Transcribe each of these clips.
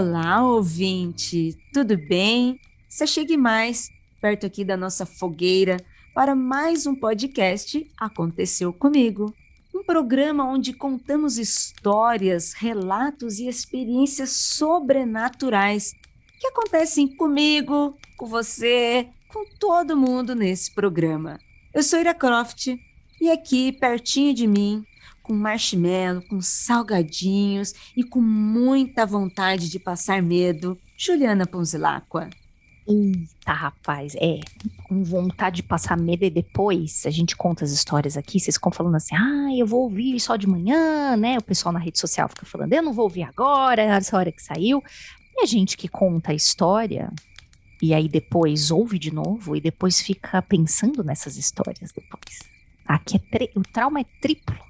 Olá, ouvinte, tudo bem? Você chegue mais perto aqui da nossa fogueira para mais um podcast Aconteceu Comigo. Um programa onde contamos histórias, relatos e experiências sobrenaturais que acontecem comigo, com você, com todo mundo nesse programa. Eu sou Ira Croft e aqui pertinho de mim com marshmallow, com salgadinhos e com muita vontade de passar medo, Juliana Ponzilacqua. Eita, rapaz, é, com vontade de passar medo e depois a gente conta as histórias aqui, vocês ficam falando assim, ah, eu vou ouvir só de manhã, né? O pessoal na rede social fica falando, eu não vou ouvir agora, essa hora que saiu. E a gente que conta a história, e aí depois ouve de novo e depois fica pensando nessas histórias depois. Aqui é o trauma é triplo.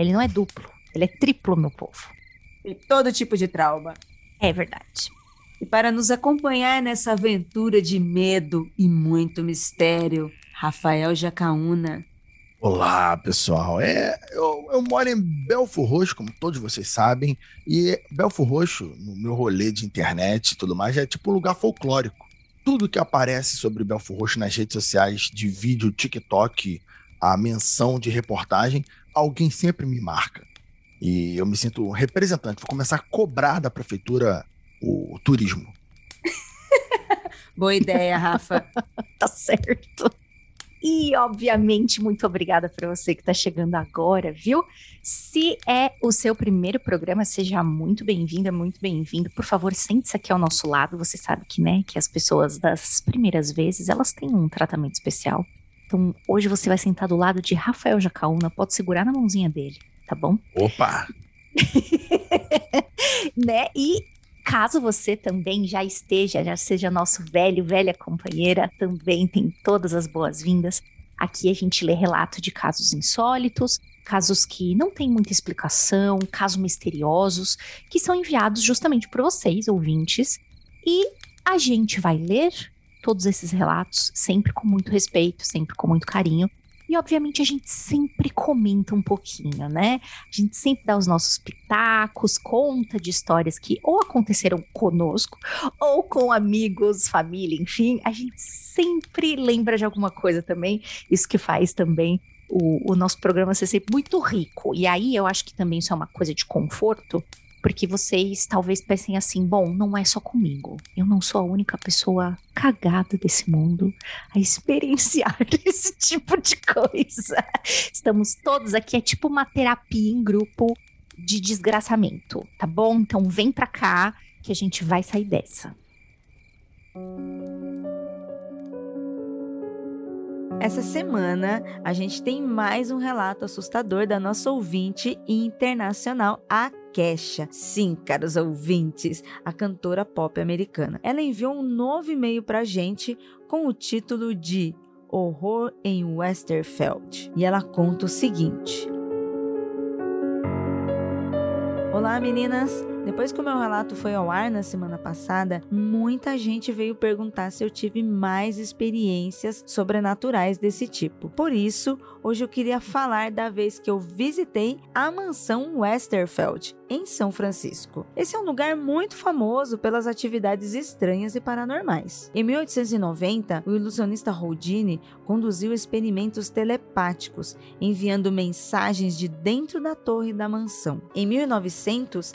Ele não é duplo, ele é triplo, meu povo. Tem todo tipo de trauma. É verdade. E para nos acompanhar nessa aventura de medo e muito mistério, Rafael Jacaúna. Olá, pessoal. É, eu, eu, moro em Belfo Roxo, como todos vocês sabem, e Belfo Roxo, no meu rolê de internet e tudo mais, é tipo um lugar folclórico. Tudo que aparece sobre Belfo Roxo nas redes sociais, de vídeo, TikTok, a menção de reportagem, alguém sempre me marca. E eu me sinto representante. Vou começar a cobrar da prefeitura o, o turismo. Boa ideia, Rafa. tá certo. E, obviamente, muito obrigada para você que está chegando agora, viu? Se é o seu primeiro programa, seja muito bem-vinda, muito bem-vindo. Por favor, sente-se aqui ao nosso lado. Você sabe que, né, que as pessoas das primeiras vezes, elas têm um tratamento especial. Então, hoje você vai sentar do lado de Rafael Jacaúna, pode segurar na mãozinha dele, tá bom? Opa! né? E caso você também já esteja, já seja nosso velho, velha companheira, também tem todas as boas-vindas. Aqui a gente lê relato de casos insólitos, casos que não têm muita explicação, casos misteriosos, que são enviados justamente por vocês, ouvintes, e a gente vai ler todos esses relatos, sempre com muito respeito, sempre com muito carinho. E, obviamente, a gente sempre comenta um pouquinho, né? A gente sempre dá os nossos pitacos, conta de histórias que ou aconteceram conosco, ou com amigos, família, enfim. A gente sempre lembra de alguma coisa também. Isso que faz também o, o nosso programa ser sempre muito rico. E aí eu acho que também isso é uma coisa de conforto, porque vocês talvez pensem assim: bom, não é só comigo. Eu não sou a única pessoa cagada desse mundo a experienciar esse tipo de coisa. Estamos todos aqui, é tipo uma terapia em grupo de desgraçamento, tá bom? Então vem pra cá que a gente vai sair dessa. Essa semana a gente tem mais um relato assustador da nossa ouvinte internacional, a Kesha. Sim, caros ouvintes, a cantora pop americana. Ela enviou um novo e-mail pra gente com o título de Horror em Westerfeld. E ela conta o seguinte: Olá, meninas! Depois que o meu relato foi ao ar na semana passada, muita gente veio perguntar se eu tive mais experiências sobrenaturais desse tipo. Por isso, hoje eu queria falar da vez que eu visitei a mansão Westerfeld, em São Francisco. Esse é um lugar muito famoso pelas atividades estranhas e paranormais. Em 1890, o ilusionista Houdini conduziu experimentos telepáticos, enviando mensagens de dentro da torre da mansão. Em 1900,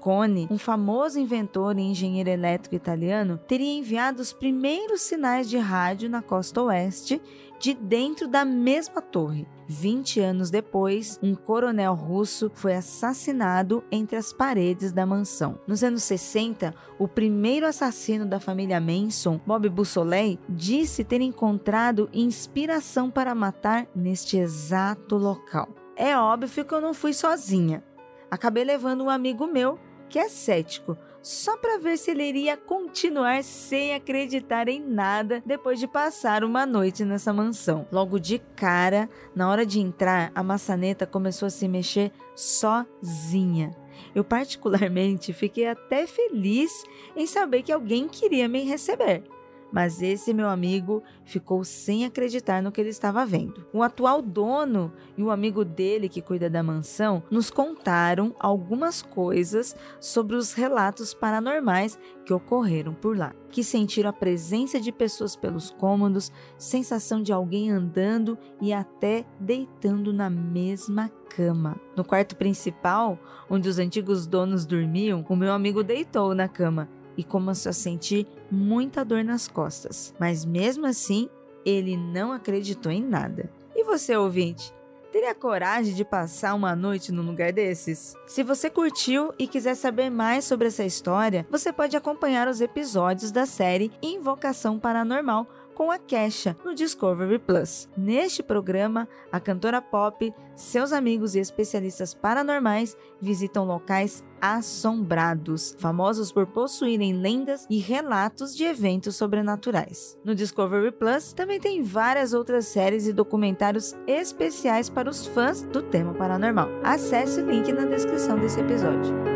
Marconi, um famoso inventor e engenheiro elétrico italiano, teria enviado os primeiros sinais de rádio na costa oeste de dentro da mesma torre. 20 anos depois, um coronel russo foi assassinado entre as paredes da mansão. Nos anos 60, o primeiro assassino da família Manson, Bob Bussoley, disse ter encontrado inspiração para matar neste exato local. É óbvio que eu não fui sozinha. Acabei levando um amigo meu que é cético, só para ver se ele iria continuar sem acreditar em nada depois de passar uma noite nessa mansão. Logo de cara, na hora de entrar, a maçaneta começou a se mexer sozinha. Eu, particularmente, fiquei até feliz em saber que alguém queria me receber. Mas esse meu amigo ficou sem acreditar no que ele estava vendo. O atual dono e o amigo dele que cuida da mansão nos contaram algumas coisas sobre os relatos paranormais que ocorreram por lá, que sentiram a presença de pessoas pelos cômodos, sensação de alguém andando e até deitando na mesma cama. No quarto principal, onde os antigos donos dormiam, o meu amigo deitou na cama e começou a sentir muita dor nas costas. Mas mesmo assim, ele não acreditou em nada. E você, ouvinte? Teria coragem de passar uma noite num lugar desses? Se você curtiu e quiser saber mais sobre essa história, você pode acompanhar os episódios da série Invocação Paranormal com a Kesha no Discovery Plus. Neste programa, a cantora pop, seus amigos e especialistas paranormais visitam locais assombrados, famosos por possuírem lendas e relatos de eventos sobrenaturais. No Discovery Plus também tem várias outras séries e documentários especiais para os fãs do tema paranormal. Acesse o link na descrição desse episódio.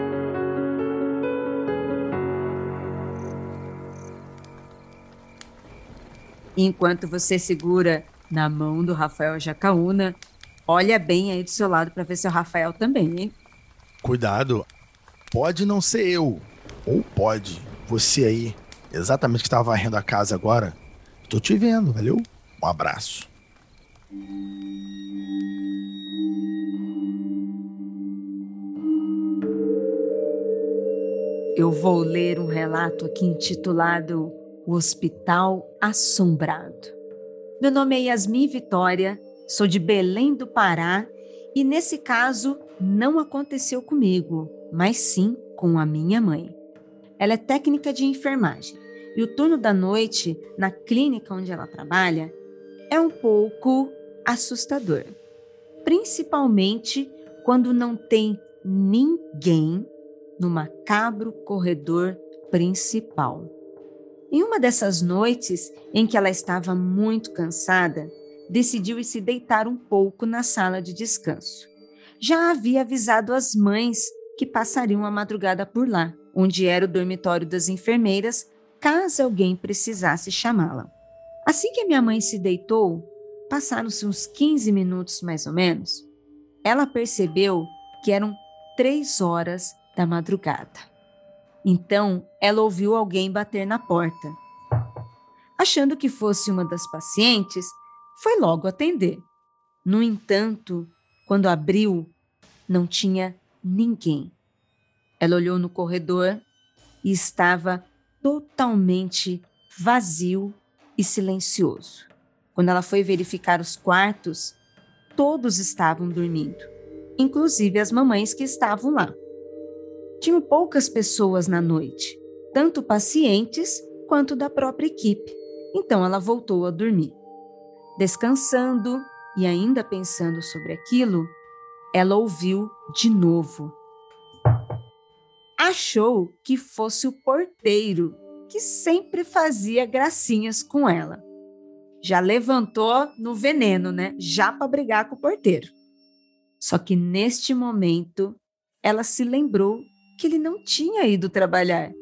Enquanto você segura na mão do Rafael Jacaúna, olha bem aí do seu lado para ver se é o Rafael também, hein? Cuidado, pode não ser eu, ou pode você aí, exatamente que estava varrendo a casa agora. Tô te vendo, valeu? Um abraço. Eu vou ler um relato aqui intitulado o Hospital Assombrado. Meu nome é Yasmin Vitória, sou de Belém do Pará e nesse caso não aconteceu comigo, mas sim com a minha mãe. Ela é técnica de enfermagem e o turno da noite na clínica onde ela trabalha é um pouco assustador, principalmente quando não tem ninguém no macabro corredor principal. Em uma dessas noites em que ela estava muito cansada, decidiu se deitar um pouco na sala de descanso. Já havia avisado as mães que passariam a madrugada por lá, onde era o dormitório das enfermeiras, caso alguém precisasse chamá-la. Assim que minha mãe se deitou, passaram-se uns 15 minutos mais ou menos, ela percebeu que eram três horas da madrugada. Então, ela ouviu alguém bater na porta. Achando que fosse uma das pacientes, foi logo atender. No entanto, quando abriu, não tinha ninguém. Ela olhou no corredor e estava totalmente vazio e silencioso. Quando ela foi verificar os quartos, todos estavam dormindo, inclusive as mamães que estavam lá. Tinham poucas pessoas na noite, tanto pacientes quanto da própria equipe. Então ela voltou a dormir. Descansando e ainda pensando sobre aquilo, ela ouviu de novo. Achou que fosse o porteiro, que sempre fazia gracinhas com ela. Já levantou no veneno, né? Já para brigar com o porteiro. Só que neste momento, ela se lembrou que ele não tinha ido trabalhar.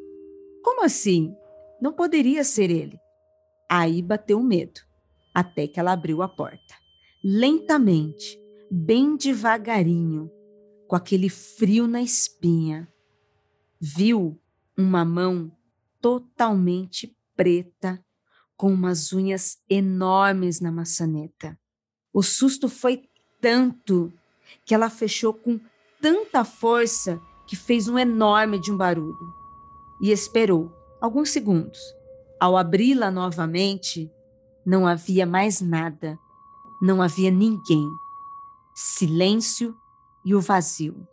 Como assim? Não poderia ser ele. Aí bateu o medo, até que ela abriu a porta. Lentamente, bem devagarinho, com aquele frio na espinha. Viu uma mão totalmente preta, com umas unhas enormes na maçaneta. O susto foi tanto que ela fechou com tanta força que fez um enorme de um barulho e esperou alguns segundos. Ao abri-la novamente, não havia mais nada, não havia ninguém. Silêncio e o vazio.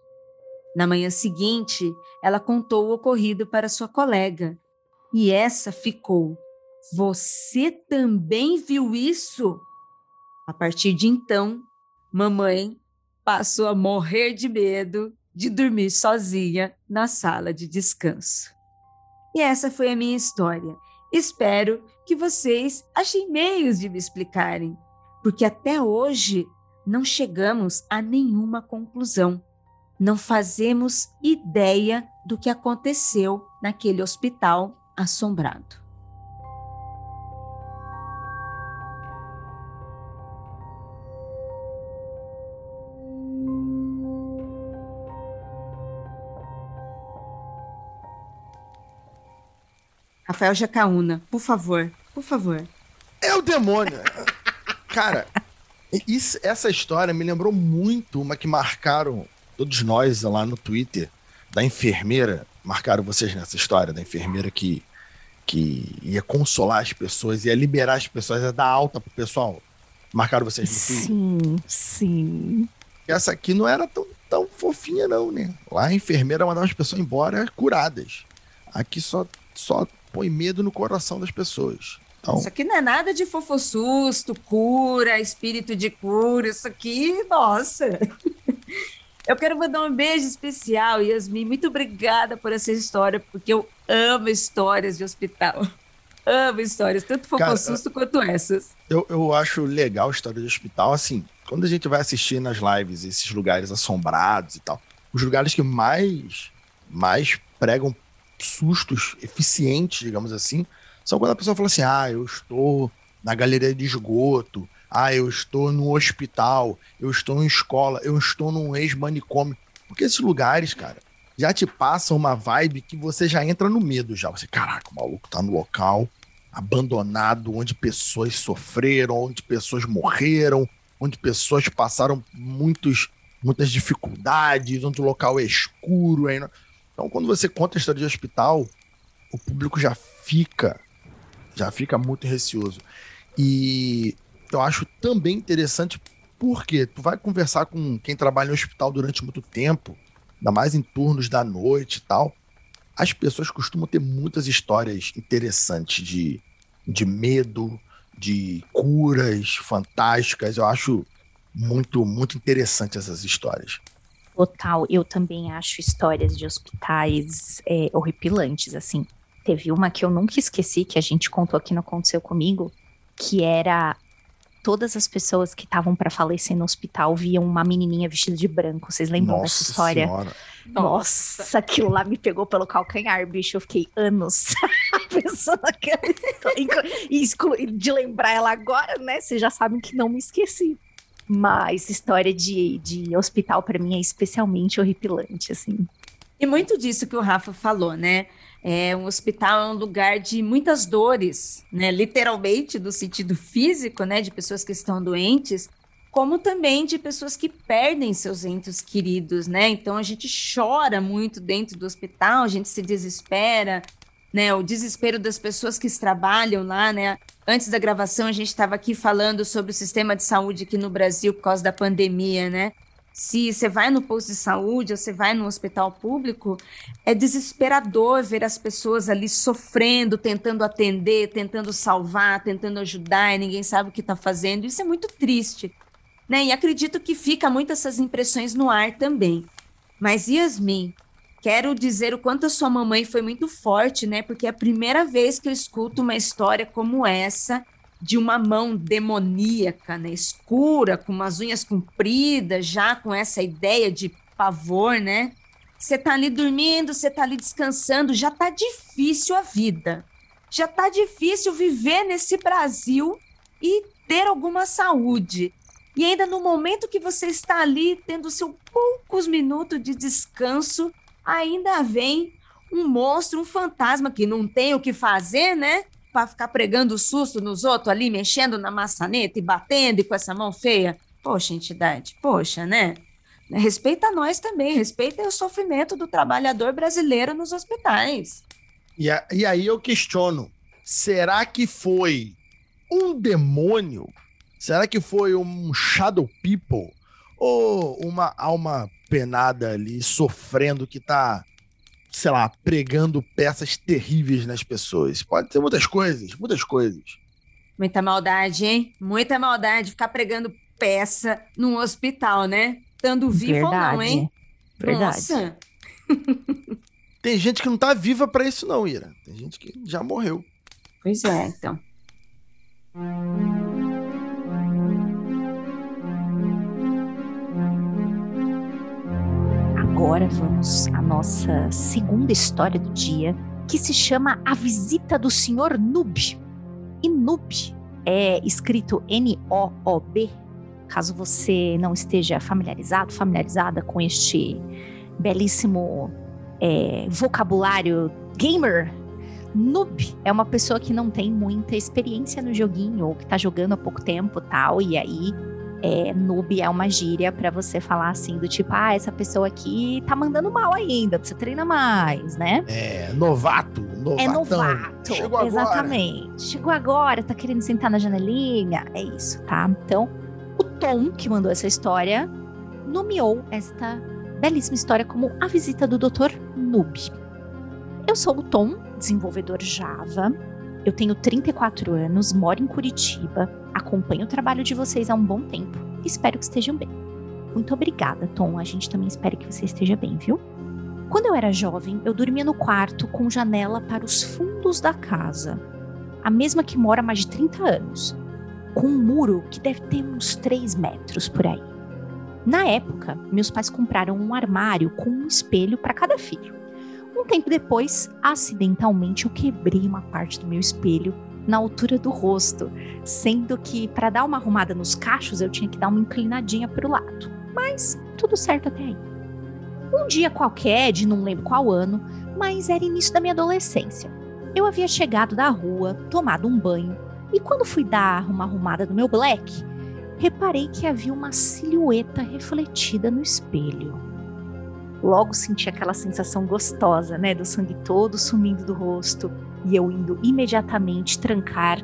Na manhã seguinte, ela contou o ocorrido para sua colega e essa ficou: Você também viu isso? A partir de então, mamãe passou a morrer de medo de dormir sozinha na sala de descanso. E essa foi a minha história. Espero que vocês achem meios de me explicarem, porque até hoje não chegamos a nenhuma conclusão. Não fazemos ideia do que aconteceu naquele hospital assombrado. Rafael Jacaúna, por favor, por favor. É o demônio. Cara, isso, essa história me lembrou muito uma que marcaram todos nós lá no Twitter, da enfermeira. Marcaram vocês nessa história da enfermeira que, que ia consolar as pessoas, ia liberar as pessoas, ia dar alta pro pessoal. Marcaram vocês no Twitter? Sim, sim. Essa aqui não era tão, tão fofinha, não, né? Lá a enfermeira mandava as pessoas embora curadas. Aqui só, só põe medo no coração das pessoas. Então... Isso aqui não é nada de fofossusto, cura, espírito de cura. Isso aqui, nossa. Eu quero mandar um beijo especial, Yasmin. Muito obrigada por essa história, porque eu amo histórias de hospital. Amo histórias, tanto fofossusto quanto essas. Eu, eu acho legal a história de hospital, assim, quando a gente vai assistir nas lives esses lugares assombrados e tal, os lugares que mais, mais pregam sustos eficientes, digamos assim, são quando a pessoa fala assim: ah, eu estou na galeria de esgoto, ah, eu estou no hospital, eu estou em escola, eu estou num ex-manicômio. Porque esses lugares, cara, já te passam uma vibe que você já entra no medo já. Você, caraca, o maluco tá no local abandonado, onde pessoas sofreram, onde pessoas morreram, onde pessoas passaram muitos, muitas dificuldades, onde o local é escuro. Aí Então, quando você conta a história de hospital, o público já fica já fica muito receoso. E eu acho também interessante porque tu vai conversar com quem trabalha em hospital durante muito tempo, ainda mais em turnos da noite e tal. As pessoas costumam ter muitas histórias interessantes de, de medo, de curas fantásticas. Eu acho muito, muito interessante essas histórias. Total, eu também acho histórias de hospitais é, horripilantes, assim. Teve uma que eu nunca esqueci, que a gente contou aqui no Aconteceu Comigo, que era todas as pessoas que estavam para falecer no hospital viam uma menininha vestida de branco. Vocês lembram Nossa dessa história? Senhora. Nossa, aquilo lá me pegou pelo calcanhar, bicho. Eu fiquei anos pensando naquela história. E de lembrar ela agora, né? Vocês já sabem que não me esqueci. Mas história de, de hospital para mim é especialmente horripilante, assim. E muito disso que o Rafa falou, né? É, um hospital é um lugar de muitas dores, né? Literalmente, do sentido físico, né? De pessoas que estão doentes, como também de pessoas que perdem seus entes queridos, né? Então a gente chora muito dentro do hospital, a gente se desespera, né? O desespero das pessoas que trabalham lá, né? Antes da gravação a gente estava aqui falando sobre o sistema de saúde aqui no Brasil por causa da pandemia, né? se você vai no posto de saúde ou você vai no hospital público, é desesperador ver as pessoas ali sofrendo, tentando atender, tentando salvar, tentando ajudar, e ninguém sabe o que está fazendo. Isso é muito triste. Né? E acredito que fica muito essas impressões no ar também. Mas Yasmin, quero dizer o quanto a sua mamãe foi muito forte, né? Porque é a primeira vez que eu escuto uma história como essa de uma mão demoníaca, né, escura, com umas unhas compridas, já com essa ideia de pavor, né? Você tá ali dormindo, você tá ali descansando, já tá difícil a vida. Já tá difícil viver nesse Brasil e ter alguma saúde. E ainda no momento que você está ali tendo seus poucos minutos de descanso, ainda vem um monstro, um fantasma que não tem o que fazer, né? para ficar pregando susto nos outros ali, mexendo na maçaneta e batendo e com essa mão feia. Poxa, entidade, poxa, né? Respeita nós também, respeita o sofrimento do trabalhador brasileiro nos hospitais. E, a, e aí eu questiono: será que foi um demônio? Será que foi um shadow people? Ou uma alma penada ali sofrendo que tá sei lá, pregando peças terríveis nas pessoas. Pode ter muitas coisas, muitas coisas. Muita maldade, hein? Muita maldade ficar pregando peça num hospital, né? Estando vivo Verdade. ou não, hein? Verdade. Nossa. Tem gente que não tá viva para isso não, Ira. Tem gente que já morreu. Pois é, então. Agora vamos à nossa segunda história do dia, que se chama A Visita do Senhor Noob. E Noob é escrito N-O-O-B, caso você não esteja familiarizado, familiarizada com este belíssimo é, vocabulário gamer. Noob é uma pessoa que não tem muita experiência no joguinho ou que tá jogando há pouco tempo tal, e aí é, noob é uma gíria para você falar assim, do tipo, ah, essa pessoa aqui tá mandando mal ainda, precisa treinar mais, né? É, novato, novatão. É novato, Chegou exatamente. Agora. Chegou agora, tá querendo sentar na janelinha, é isso, tá? Então, o Tom, que mandou essa história, nomeou esta belíssima história como A Visita do Dr. Noob. Eu sou o Tom, desenvolvedor Java, eu tenho 34 anos, moro em Curitiba, acompanho o trabalho de vocês há um bom tempo e espero que estejam bem. Muito obrigada, Tom. A gente também espera que você esteja bem, viu? Quando eu era jovem, eu dormia no quarto com janela para os fundos da casa. A mesma que mora há mais de 30 anos. Com um muro que deve ter uns 3 metros por aí. Na época, meus pais compraram um armário com um espelho para cada filho. Um tempo depois, acidentalmente eu quebrei uma parte do meu espelho na altura do rosto, sendo que para dar uma arrumada nos cachos eu tinha que dar uma inclinadinha para o lado. Mas tudo certo até aí. Um dia qualquer, de não lembro qual ano, mas era início da minha adolescência. Eu havia chegado da rua, tomado um banho, e quando fui dar uma arrumada no meu black, reparei que havia uma silhueta refletida no espelho. Logo senti aquela sensação gostosa, né, do sangue todo sumindo do rosto e eu indo imediatamente trancar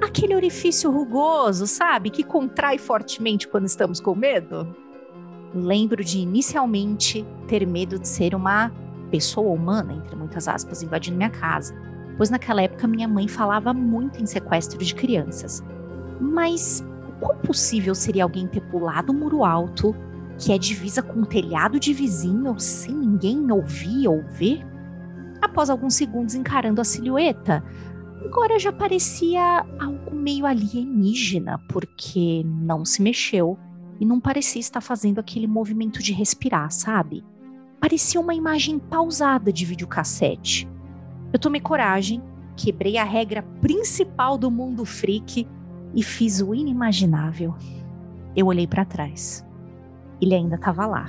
aquele orifício rugoso, sabe, que contrai fortemente quando estamos com medo. Lembro de inicialmente ter medo de ser uma pessoa humana, entre muitas aspas, invadindo minha casa, pois naquela época minha mãe falava muito em sequestro de crianças. Mas quão possível seria alguém ter pulado um muro alto que é divisa com o telhado de vizinho sem ninguém ouvir ou ver? Após alguns segundos encarando a silhueta, agora já parecia algo meio alienígena, porque não se mexeu e não parecia estar fazendo aquele movimento de respirar, sabe? Parecia uma imagem pausada de videocassete. Eu tomei coragem, quebrei a regra principal do mundo freak e fiz o inimaginável. Eu olhei para trás ele ainda estava lá,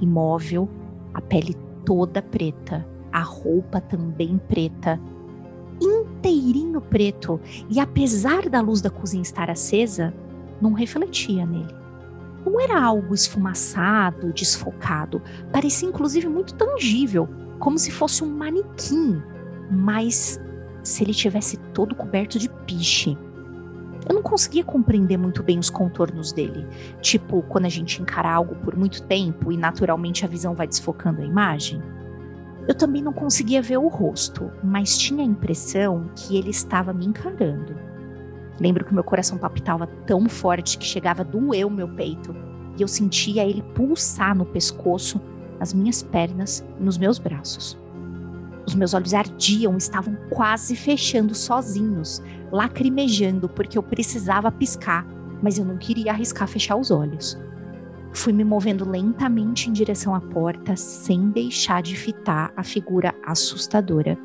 imóvel, a pele toda preta, a roupa também preta, inteirinho preto, e apesar da luz da cozinha estar acesa, não refletia nele. Não era algo esfumaçado, desfocado, parecia inclusive muito tangível, como se fosse um manequim, mas se ele tivesse todo coberto de piche eu não conseguia compreender muito bem os contornos dele. Tipo, quando a gente encara algo por muito tempo e naturalmente a visão vai desfocando a imagem. Eu também não conseguia ver o rosto, mas tinha a impressão que ele estava me encarando. Lembro que meu coração palpitava tão forte que chegava a doer o meu peito e eu sentia ele pulsar no pescoço, nas minhas pernas e nos meus braços. Os meus olhos ardiam, estavam quase fechando sozinhos, lacrimejando porque eu precisava piscar, mas eu não queria arriscar fechar os olhos. Fui me movendo lentamente em direção à porta, sem deixar de fitar a figura assustadora.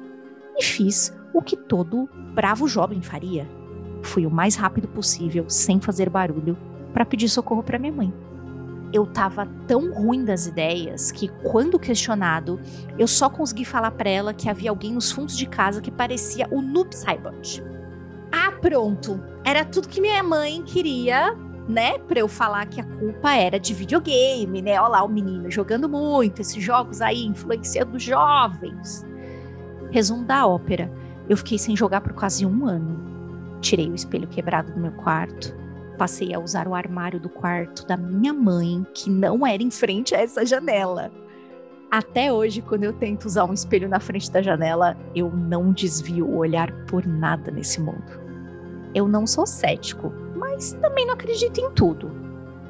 E fiz o que todo bravo jovem faria. Fui o mais rápido possível, sem fazer barulho, para pedir socorro para minha mãe eu tava tão ruim das ideias que, quando questionado, eu só consegui falar para ela que havia alguém nos fundos de casa que parecia o Noob Saibot. Ah, pronto. Era tudo que minha mãe queria, né? Pra eu falar que a culpa era de videogame, né? Olha lá o menino jogando muito, esses jogos aí influenciando jovens. Resumo da ópera. Eu fiquei sem jogar por quase um ano. Tirei o espelho quebrado do meu quarto passei a usar o armário do quarto da minha mãe, que não era em frente a essa janela. Até hoje, quando eu tento usar um espelho na frente da janela, eu não desvio o olhar por nada nesse mundo. Eu não sou cético, mas também não acredito em tudo.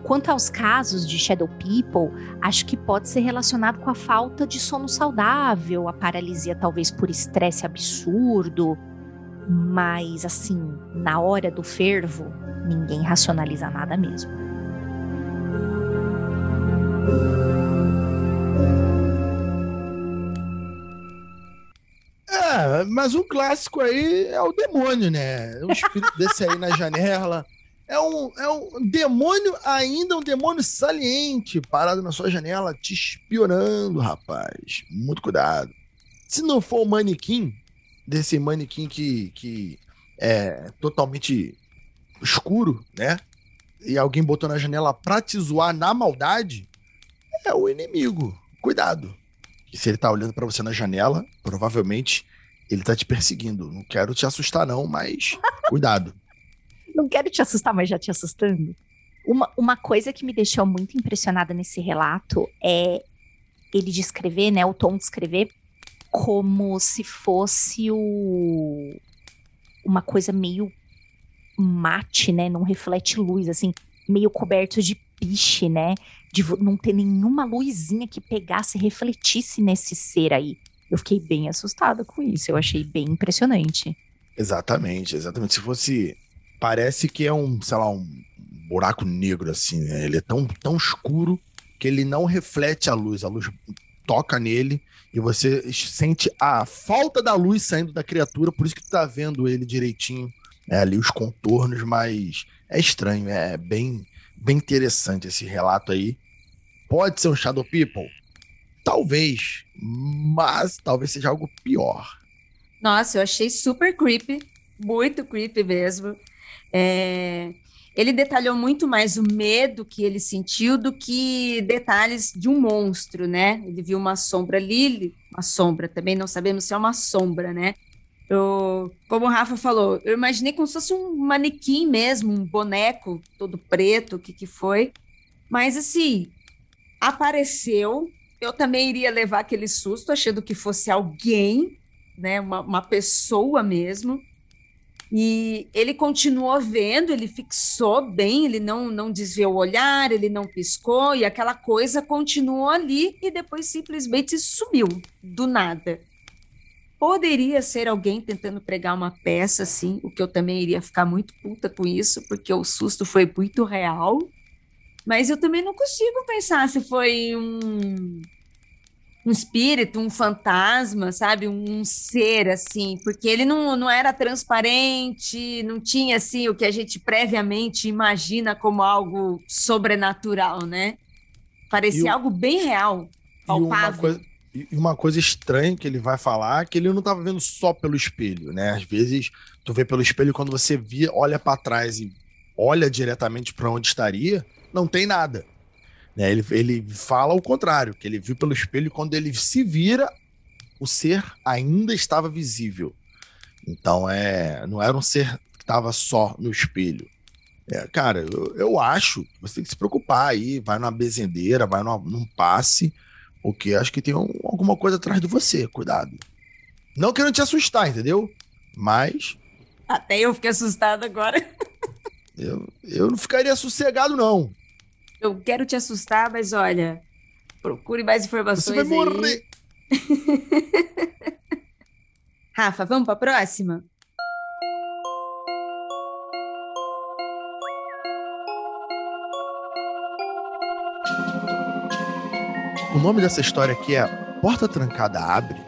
Quanto aos casos de Shadow People, acho que pode ser relacionado com a falta de sono saudável, a paralisia talvez por estresse absurdo, mas assim, na hora do fervo, ninguém racionaliza nada mesmo. Mas um clássico aí é o demônio, né? Um espírito desse aí na janela. É um, é um demônio, ainda um demônio saliente, parado na sua janela, te espionando, rapaz. Muito cuidado. Se não for o manequim, desse manequim que, que é totalmente escuro, né? E alguém botou na janela pra te zoar na maldade, é o inimigo. Cuidado. E se ele tá olhando para você na janela, provavelmente ele tá te perseguindo. Não quero te assustar, não, mas cuidado. Não quero te assustar, mas já te assustando. Uma, uma coisa que me deixou muito impressionada nesse relato é ele descrever, né? O tom de escrever como se fosse o, uma coisa meio mate, né? Não reflete luz, assim, meio coberto de piche, né? De não ter nenhuma luzinha que pegasse refletisse nesse ser aí. Eu fiquei bem assustada com isso, eu achei bem impressionante. Exatamente, exatamente. Se fosse. Parece que é um, sei lá, um buraco negro, assim, né? Ele é tão, tão escuro que ele não reflete a luz. A luz toca nele e você sente a falta da luz saindo da criatura, por isso que tu tá vendo ele direitinho, né, ali os contornos, mas é estranho, é bem, bem interessante esse relato aí. Pode ser um Shadow People? Talvez, mas talvez seja algo pior. Nossa, eu achei super creepy, muito creepy mesmo. É, ele detalhou muito mais o medo que ele sentiu do que detalhes de um monstro, né? Ele viu uma sombra ali, uma sombra, também não sabemos se é uma sombra, né? Eu, como o Rafa falou, eu imaginei como se fosse um manequim mesmo, um boneco todo preto, o que que foi. Mas assim, apareceu, eu também iria levar aquele susto, achando que fosse alguém, né? Uma, uma pessoa mesmo. E ele continuou vendo, ele fixou bem, ele não, não desviou o olhar, ele não piscou, e aquela coisa continuou ali e depois simplesmente sumiu do nada. Poderia ser alguém tentando pregar uma peça, assim, o que eu também iria ficar muito puta com isso, porque o susto foi muito real. Mas eu também não consigo pensar se foi um um espírito, um fantasma, sabe? Um ser, assim, porque ele não, não era transparente, não tinha, assim, o que a gente previamente imagina como algo sobrenatural, né? Parecia o, algo bem real, palpável. E uma, coisa, e uma coisa estranha que ele vai falar, que ele não estava vendo só pelo espelho, né? Às vezes, tu vê pelo espelho, quando você via, olha para trás e olha diretamente para onde estaria, não tem nada. Né? Ele, ele fala o contrário, que ele viu pelo espelho quando ele se vira, o ser ainda estava visível. Então é, não era um ser que estava só no espelho. É, cara, eu, eu, acho que você tem que se preocupar aí, vai numa bezendeira, vai numa, num passe, porque acho que tem um, alguma coisa atrás de você, cuidado. Não querendo te assustar, entendeu? Mas. Até eu fiquei assustado agora. eu, eu não ficaria sossegado, não. Eu quero te assustar, mas olha, procure mais informações. Você vai morrer. Rafa, vamos para a próxima? O nome dessa história aqui é Porta Trancada Abre.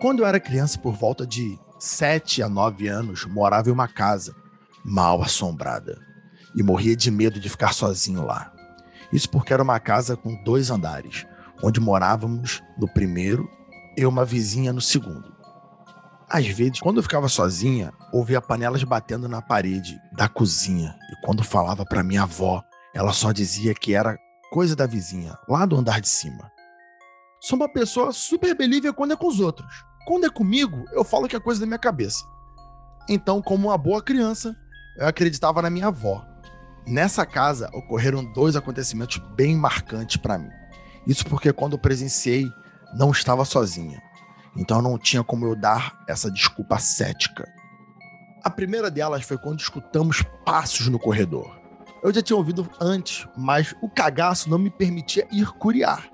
Quando eu era criança, por volta de 7 a 9 anos, morava em uma casa mal assombrada e morria de medo de ficar sozinho lá. Isso porque era uma casa com dois andares, onde morávamos no primeiro e uma vizinha no segundo. Às vezes, quando eu ficava sozinha, ouvia panelas batendo na parede da cozinha e quando falava para minha avó, ela só dizia que era coisa da vizinha, lá do andar de cima. Sou uma pessoa super belível quando é com os outros. Quando é comigo, eu falo que é coisa da minha cabeça. Então, como uma boa criança, eu acreditava na minha avó, Nessa casa ocorreram dois acontecimentos bem marcantes para mim. Isso porque quando presenciei, não estava sozinha. Então não tinha como eu dar essa desculpa cética. A primeira delas foi quando escutamos passos no corredor. Eu já tinha ouvido antes, mas o cagaço não me permitia ir curiar.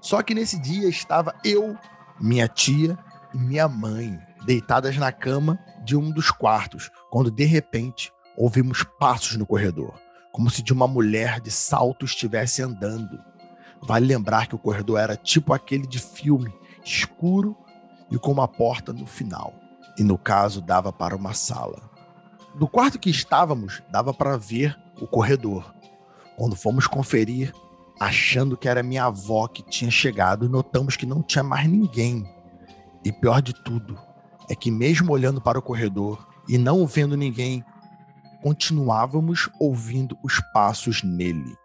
Só que nesse dia estava eu, minha tia e minha mãe deitadas na cama de um dos quartos, quando de repente Ouvimos passos no corredor, como se de uma mulher de salto estivesse andando. Vale lembrar que o corredor era tipo aquele de filme, escuro e com uma porta no final. E no caso, dava para uma sala. Do quarto que estávamos, dava para ver o corredor. Quando fomos conferir, achando que era minha avó que tinha chegado, notamos que não tinha mais ninguém. E pior de tudo, é que, mesmo olhando para o corredor e não vendo ninguém, continuávamos ouvindo os passos nele.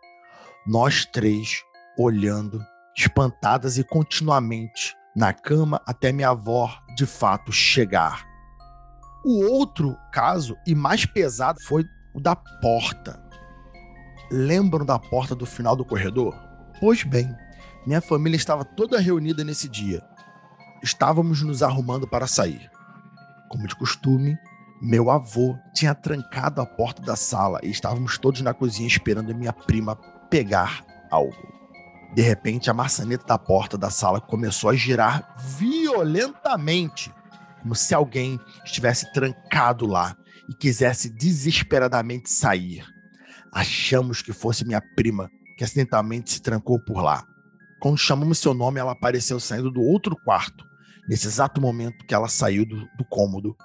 Nós três olhando, espantadas e continuamente na cama até minha avó de fato chegar. O outro caso, e mais pesado, foi o da porta. Lembram da porta do final do corredor? Pois bem, minha família estava toda reunida nesse dia. Estávamos nos arrumando para sair. Como de costume, meu avô tinha trancado a porta da sala e estávamos todos na cozinha esperando minha prima pegar algo. De repente, a maçaneta da porta da sala começou a girar violentamente, como se alguém estivesse trancado lá e quisesse desesperadamente sair. Achamos que fosse minha prima, que acidentalmente se trancou por lá. Quando chamamos seu nome, ela apareceu saindo do outro quarto, nesse exato momento que ela saiu do, do cômodo,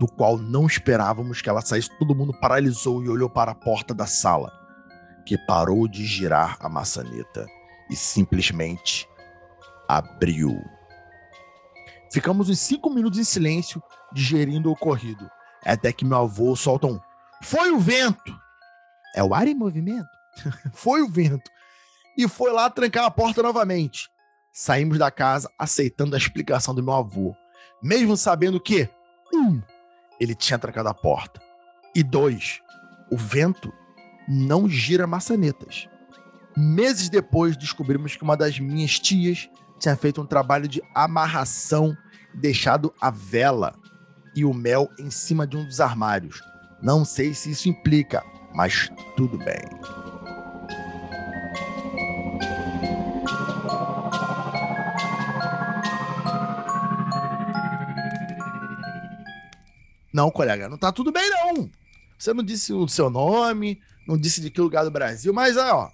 do qual não esperávamos que ela saísse. Todo mundo paralisou e olhou para a porta da sala, que parou de girar a maçaneta e simplesmente abriu. Ficamos uns cinco minutos em silêncio, digerindo o ocorrido, até que meu avô solta um: Foi o vento! É o ar em movimento? foi o vento. E foi lá trancar a porta novamente. Saímos da casa aceitando a explicação do meu avô, mesmo sabendo que, um, ele tinha trancado a porta, e dois, o vento não gira maçanetas. Meses depois, descobrimos que uma das minhas tias tinha feito um trabalho de amarração, deixado a vela e o mel em cima de um dos armários. Não sei se isso implica, mas tudo bem. Não, colega, não tá tudo bem, não. Você não disse o seu nome, não disse de que lugar do Brasil, mas ó,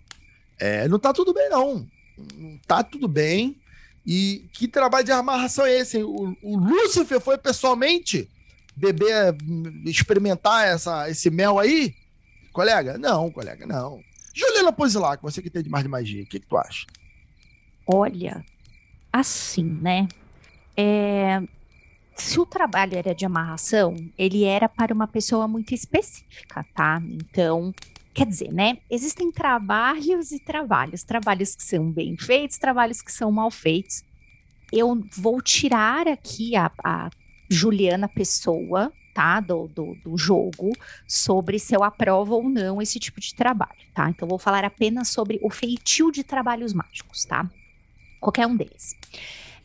é, não tá tudo bem, não. Não tá tudo bem. E que trabalho de amarração é esse? O, o Lúcifer foi pessoalmente beber, experimentar essa, esse mel aí? Colega? Não, colega, não. Juliana Pozilac, você que tem de mais de magia, o que, que tu acha? Olha, assim, né? É, se o trabalho era de amarração, ele era para uma pessoa muito específica, tá? Então, Quer dizer, né? Existem trabalhos e trabalhos. Trabalhos que são bem feitos, trabalhos que são mal feitos. Eu vou tirar aqui a, a Juliana Pessoa, tá? Do, do, do, jogo, sobre se eu aprovo ou não esse tipo de trabalho, tá? Então, vou falar apenas sobre o feitio de trabalhos mágicos, tá? Qualquer um deles.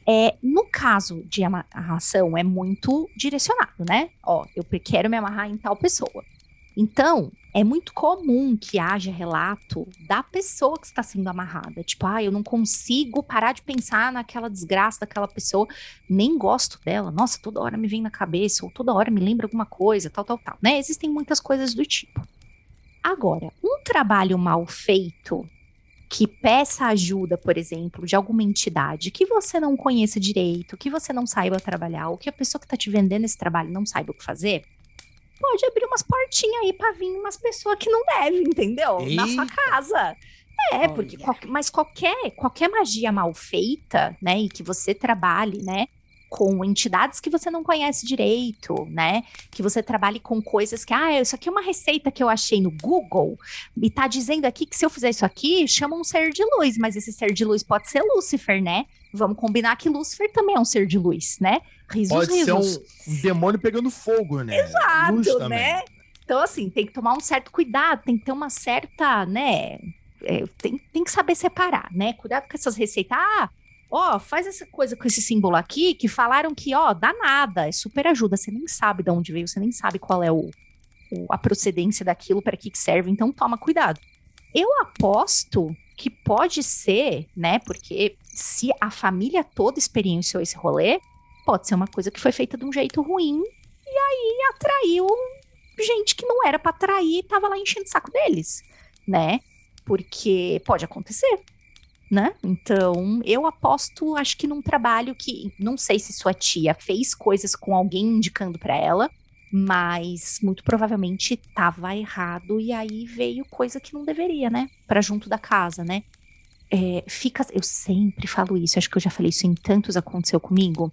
É, no caso de amarração, é muito direcionado, né? Ó, eu quero me amarrar em tal pessoa. Então, é muito comum que haja relato da pessoa que está sendo amarrada. Tipo, ah, eu não consigo parar de pensar naquela desgraça daquela pessoa, nem gosto dela. Nossa, toda hora me vem na cabeça, ou toda hora me lembra alguma coisa, tal, tal, tal. Né? Existem muitas coisas do tipo. Agora, um trabalho mal feito que peça ajuda, por exemplo, de alguma entidade que você não conheça direito, que você não saiba trabalhar, ou que a pessoa que está te vendendo esse trabalho não saiba o que fazer, pode abrir umas portinhas aí pra vir umas pessoas que não devem, entendeu? Eita. Na sua casa. É, porque qual, mas qualquer, qualquer magia mal feita, né, e que você trabalhe, né, com entidades que você não conhece direito, né? Que você trabalhe com coisas que, ah, isso aqui é uma receita que eu achei no Google e tá dizendo aqui que se eu fizer isso aqui, chama um ser de luz, mas esse ser de luz pode ser Lúcifer, né? Vamos combinar que Lúcifer também é um ser de luz, né? Risos, pode risos. ser um, demônio pegando fogo, né? Exato, né? Então, assim, tem que tomar um certo cuidado, tem que ter uma certa, né? É, tem, tem que saber separar, né? Cuidado com essas receitas. Ah, ó, faz essa coisa com esse símbolo aqui, que falaram que, ó, dá nada, é super ajuda, você nem sabe de onde veio, você nem sabe qual é o, o a procedência daquilo, para que, que serve, então toma cuidado. Eu aposto que pode ser, né, porque se a família toda experienciou esse rolê, pode ser uma coisa que foi feita de um jeito ruim e aí atraiu gente que não era para atrair e tava lá enchendo o saco deles, né? Porque pode acontecer né? Então, eu aposto, acho que num trabalho que não sei se sua tia fez coisas com alguém indicando para ela, mas muito provavelmente estava errado e aí veio coisa que não deveria, né? Para junto da casa, né? É, fica, eu sempre falo isso, acho que eu já falei isso em tantos aconteceu comigo.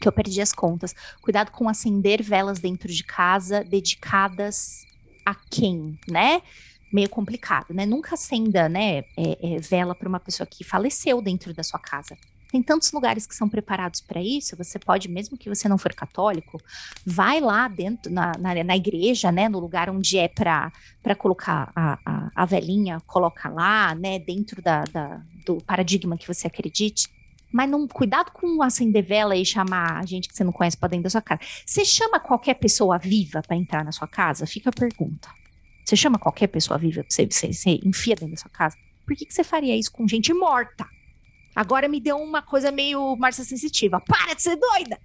que eu perdi as contas. Cuidado com acender velas dentro de casa dedicadas a quem, né? Meio complicado, né? Nunca acenda, né, é, é, vela para uma pessoa que faleceu dentro da sua casa. Tem tantos lugares que são preparados para isso. Você pode, mesmo que você não for católico, vai lá dentro, na, na, na igreja, né? No lugar onde é para colocar a, a, a, velhinha, coloca lá, né? Dentro da, da, do paradigma que você acredite. Mas não, cuidado com acender vela e chamar a gente que você não conhece para dentro da sua casa. Você chama qualquer pessoa viva para entrar na sua casa? Fica a pergunta. Você chama qualquer pessoa viva pra você, você, você enfia dentro da sua casa? Por que, que você faria isso com gente morta? Agora me deu uma coisa meio Marcia Sensitiva. Para de ser doida!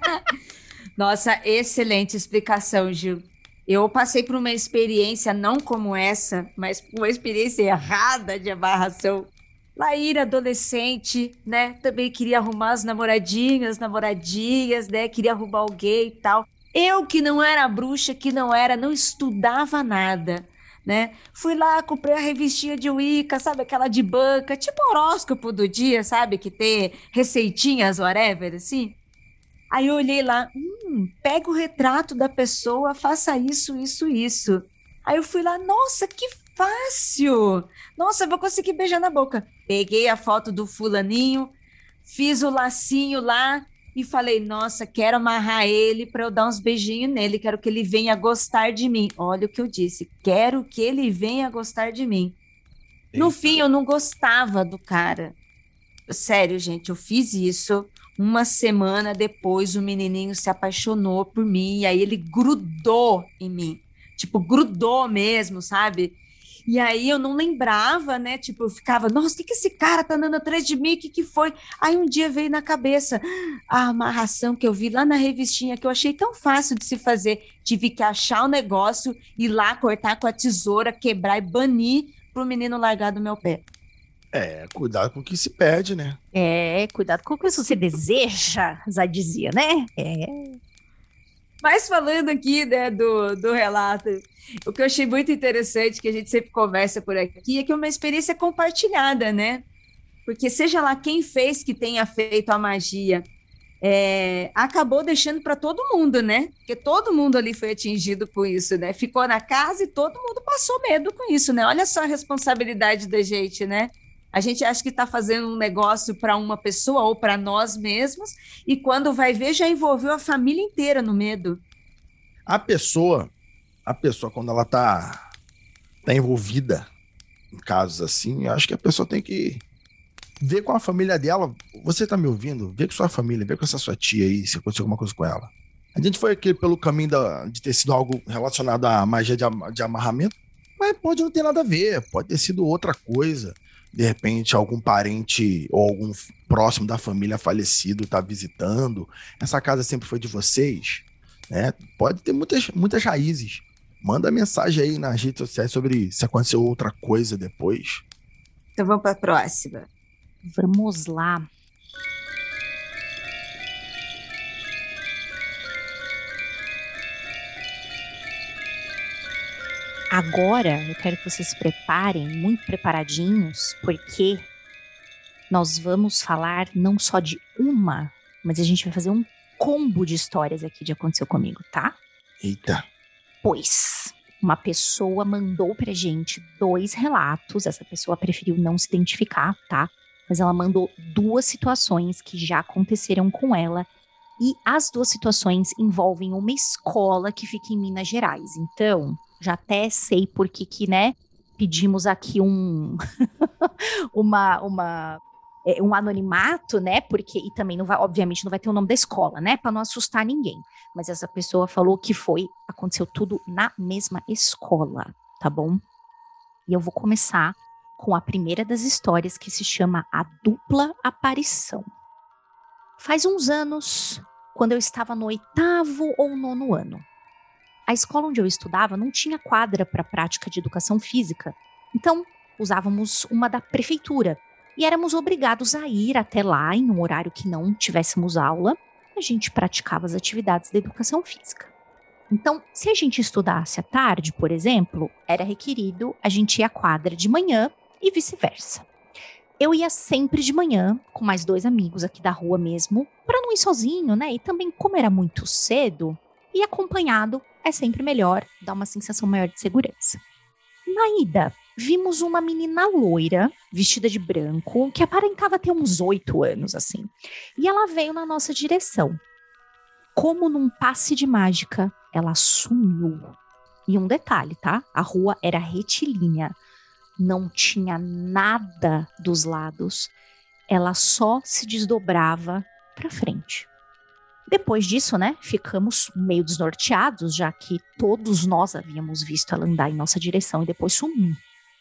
Nossa, excelente explicação, Gil. Eu passei por uma experiência não como essa, mas uma experiência errada de amarração. Laíra, adolescente, né? Também queria arrumar as namoradinhas, namoradinhas, né? Queria arrumar alguém e tal. Eu que não era bruxa, que não era, não estudava nada né? Fui lá, comprei a revistinha de Wicca, sabe? Aquela de banca, tipo horóscopo do dia, sabe? Que tem receitinhas, whatever, assim. Aí eu olhei lá, hum, pega o retrato da pessoa, faça isso, isso, isso. Aí eu fui lá, nossa, que fácil! Nossa, vou conseguir beijar na boca. Peguei a foto do fulaninho, fiz o lacinho lá, e falei: Nossa, quero amarrar ele para eu dar uns beijinhos nele, quero que ele venha gostar de mim. Olha o que eu disse: quero que ele venha gostar de mim. Eita. No fim, eu não gostava do cara. Sério, gente, eu fiz isso. Uma semana depois, o menininho se apaixonou por mim e aí ele grudou em mim. Tipo, grudou mesmo, sabe? E aí eu não lembrava, né? Tipo, eu ficava, nossa, o que, que esse cara tá andando atrás de mim? O que, que foi? Aí um dia veio na cabeça a amarração que eu vi lá na revistinha, que eu achei tão fácil de se fazer. Tive que achar o negócio, ir lá, cortar com a tesoura, quebrar e banir pro menino largar do meu pé. É, cuidado com o que se perde, né? É, cuidado com o que você deseja, já dizia, né? É. Mas falando aqui, né, do, do relato, o que eu achei muito interessante, que a gente sempre conversa por aqui, é que é uma experiência compartilhada, né? Porque seja lá quem fez que tenha feito a magia, é, acabou deixando para todo mundo, né? Porque todo mundo ali foi atingido com isso, né? Ficou na casa e todo mundo passou medo com isso, né? Olha só a responsabilidade da gente, né? A gente acha que está fazendo um negócio para uma pessoa ou para nós mesmos, e quando vai ver, já envolveu a família inteira no medo. A pessoa, a pessoa, quando ela está tá envolvida em casos assim, eu acho que a pessoa tem que ver com a família dela. Você está me ouvindo? Vê com sua família, vê com essa sua tia aí, se aconteceu alguma coisa com ela. A gente foi aqui pelo caminho da, de ter sido algo relacionado à magia de, de amarramento, mas pode não ter nada a ver, pode ter sido outra coisa de repente algum parente ou algum próximo da família falecido está visitando. Essa casa sempre foi de vocês, né? Pode ter muitas, muitas raízes. Manda mensagem aí nas redes sociais sobre se aconteceu outra coisa depois. Então vamos para a próxima. Vamos lá. Agora eu quero que vocês se preparem, muito preparadinhos, porque nós vamos falar não só de uma, mas a gente vai fazer um combo de histórias aqui de aconteceu comigo, tá? Eita. Pois uma pessoa mandou pra gente dois relatos, essa pessoa preferiu não se identificar, tá? Mas ela mandou duas situações que já aconteceram com ela e as duas situações envolvem uma escola que fica em Minas Gerais. Então, já até sei por que que, né, pedimos aqui um uma uma é, um anonimato, né? Porque e também não vai, obviamente não vai ter o nome da escola, né, para não assustar ninguém. Mas essa pessoa falou que foi aconteceu tudo na mesma escola, tá bom? E eu vou começar com a primeira das histórias que se chama A Dupla Aparição. Faz uns anos, quando eu estava no oitavo ou nono ano, a escola onde eu estudava não tinha quadra para prática de educação física. Então, usávamos uma da prefeitura e éramos obrigados a ir até lá em um horário que não tivéssemos aula. A gente praticava as atividades da educação física. Então, se a gente estudasse à tarde, por exemplo, era requerido a gente ir à quadra de manhã e vice-versa. Eu ia sempre de manhã, com mais dois amigos aqui da rua mesmo, para não ir sozinho, né? E também, como era muito cedo, e acompanhado é sempre melhor, dá uma sensação maior de segurança. Na ida, vimos uma menina loira, vestida de branco, que aparentava ter uns oito anos, assim. E ela veio na nossa direção. Como num passe de mágica, ela sumiu. E um detalhe, tá? A rua era retilínea, não tinha nada dos lados, ela só se desdobrava para frente. Depois disso, né, ficamos meio desnorteados, já que todos nós havíamos visto ela andar em nossa direção e depois sumir.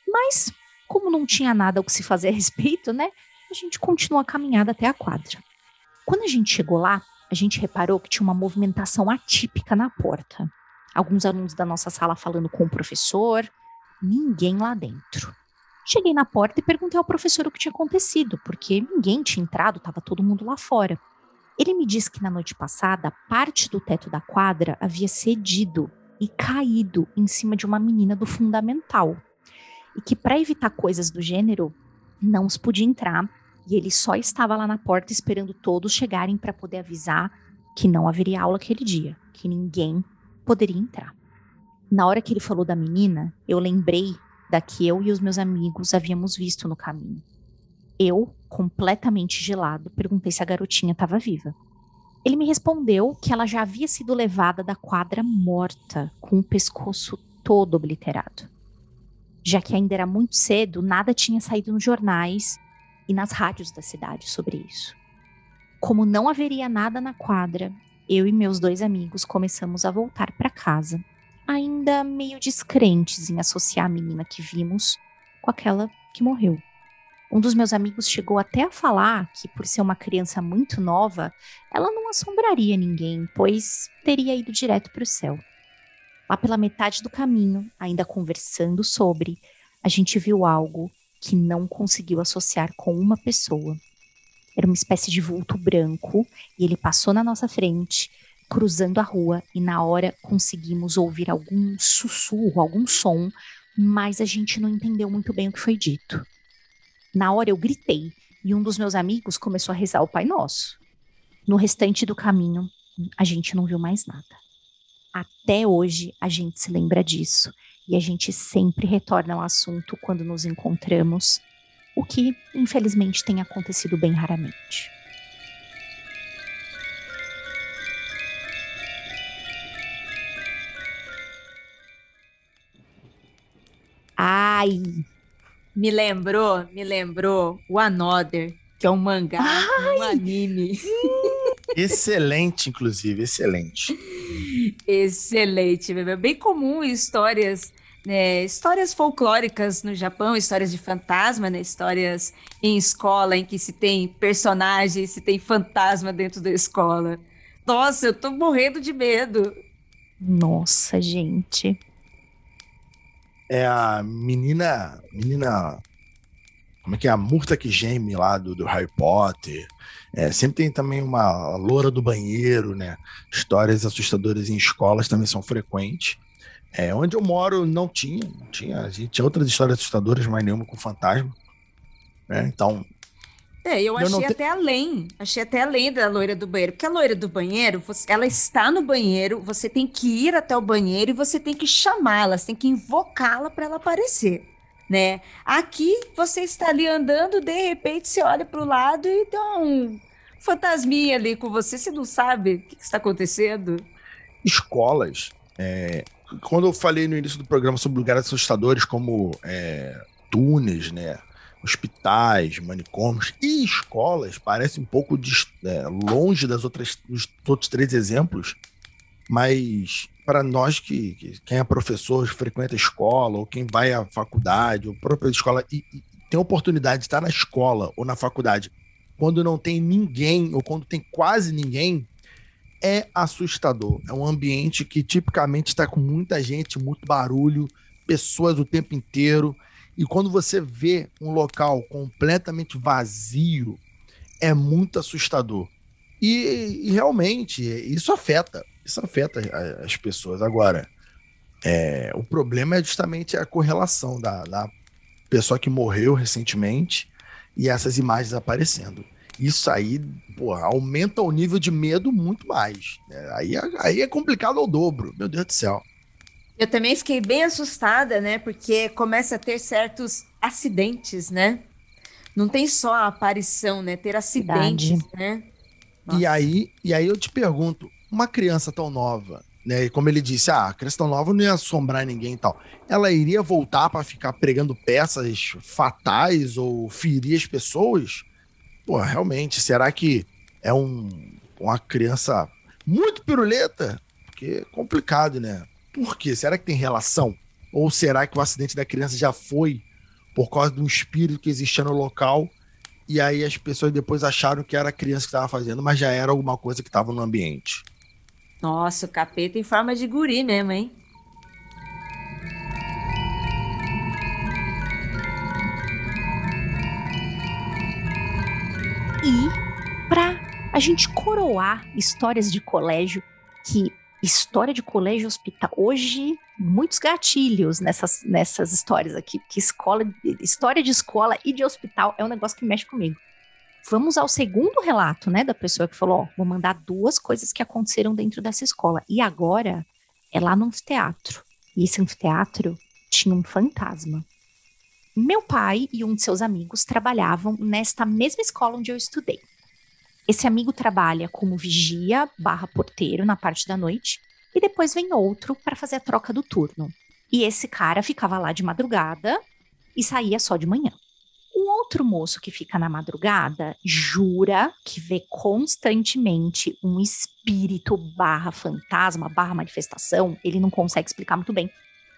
Mas, como não tinha nada o que se fazer a respeito, né, a gente continuou a caminhada até a quadra. Quando a gente chegou lá, a gente reparou que tinha uma movimentação atípica na porta. Alguns alunos da nossa sala falando com o professor, ninguém lá dentro. Cheguei na porta e perguntei ao professor o que tinha acontecido, porque ninguém tinha entrado, estava todo mundo lá fora. Ele me disse que na noite passada, parte do teto da quadra havia cedido e caído em cima de uma menina do fundamental. E que para evitar coisas do gênero, não se podia entrar e ele só estava lá na porta esperando todos chegarem para poder avisar que não haveria aula aquele dia, que ninguém poderia entrar. Na hora que ele falou da menina, eu lembrei da que eu e os meus amigos havíamos visto no caminho. Eu, completamente gelado, perguntei se a garotinha estava viva. Ele me respondeu que ela já havia sido levada da quadra morta, com o pescoço todo obliterado. Já que ainda era muito cedo, nada tinha saído nos jornais e nas rádios da cidade sobre isso. Como não haveria nada na quadra, eu e meus dois amigos começamos a voltar para casa, ainda meio descrentes em associar a menina que vimos com aquela que morreu. Um dos meus amigos chegou até a falar que, por ser uma criança muito nova, ela não assombraria ninguém, pois teria ido direto para o céu. Lá pela metade do caminho, ainda conversando sobre, a gente viu algo que não conseguiu associar com uma pessoa. Era uma espécie de vulto branco e ele passou na nossa frente, cruzando a rua, e na hora conseguimos ouvir algum sussurro, algum som, mas a gente não entendeu muito bem o que foi dito. Na hora eu gritei e um dos meus amigos começou a rezar o Pai Nosso. No restante do caminho, a gente não viu mais nada. Até hoje a gente se lembra disso e a gente sempre retorna ao assunto quando nos encontramos, o que infelizmente tem acontecido bem raramente. Ai, me lembrou, me lembrou o Another, que é um mangá, Ai. um anime. Excelente, inclusive, excelente. Excelente, é bem comum histórias, né, histórias folclóricas no Japão, histórias de fantasma, né, histórias em escola em que se tem personagens, se tem fantasma dentro da escola. Nossa, eu tô morrendo de medo. Nossa, gente é a menina. Menina. Como é que é? A Murta que geme lá do, do Harry Potter. É, sempre tem também uma loura do banheiro, né? Histórias assustadoras em escolas também são frequentes. É, onde eu moro não tinha, não tinha. A gente tinha outras histórias assustadoras, mas nenhuma com fantasma. Né? Então, é, eu, eu achei até te... além. Achei até além da loira do banheiro. Porque a loira do banheiro, você, ela está no banheiro, você tem que ir até o banheiro e você tem que chamá-la, você tem que invocá-la para ela aparecer. Né? Aqui você está ali andando, de repente você olha para o lado e tem um fantasminha ali com você, você não sabe o que, que está acontecendo. Escolas. É, quando eu falei no início do programa sobre lugares assustadores como é, túneis, né? Hospitais, manicômios e escolas parecem um pouco de, é, longe das outras, dos outros três exemplos, mas para nós que, que, quem é professor, frequenta escola, ou quem vai à faculdade, ou própria escola, e, e tem oportunidade de estar na escola ou na faculdade, quando não tem ninguém, ou quando tem quase ninguém, é assustador. É um ambiente que tipicamente está com muita gente, muito barulho, pessoas o tempo inteiro. E quando você vê um local completamente vazio, é muito assustador. E, e realmente, isso afeta. Isso afeta as pessoas. Agora, é, o problema é justamente a correlação da, da pessoa que morreu recentemente e essas imagens aparecendo. Isso aí, porra, aumenta o nível de medo muito mais. Né? Aí, aí é complicado ao dobro, meu Deus do céu. Eu também fiquei bem assustada, né? Porque começa a ter certos acidentes, né? Não tem só a aparição, né? Ter acidentes, Verdade. né? Nossa. E aí, e aí eu te pergunto, uma criança tão nova, né? E como ele disse, ah, a criança tão nova não ia assombrar ninguém e tal. Ela iria voltar para ficar pregando peças fatais ou ferir as pessoas? Pô, realmente, será que é um, uma criança muito piruleta? Porque é complicado, né? Por quê? Será que tem relação? Ou será que o acidente da criança já foi por causa de um espírito que existia no local e aí as pessoas depois acharam que era a criança que estava fazendo, mas já era alguma coisa que estava no ambiente? Nossa, o capeta em forma de guri mesmo, hein? E para a gente coroar histórias de colégio que história de colégio hospital. Hoje, muitos gatilhos nessas, nessas histórias aqui, que escola, história de escola e de hospital é um negócio que mexe comigo. Vamos ao segundo relato, né, da pessoa que falou, ó, vou mandar duas coisas que aconteceram dentro dessa escola. E agora é lá no anfiteatro. E esse anfiteatro tinha um fantasma. Meu pai e um de seus amigos trabalhavam nesta mesma escola onde eu estudei. Esse amigo trabalha como vigia barra porteiro na parte da noite e depois vem outro para fazer a troca do turno. E esse cara ficava lá de madrugada e saía só de manhã. O outro moço que fica na madrugada jura que vê constantemente um espírito barra fantasma, barra manifestação, ele não consegue explicar muito bem,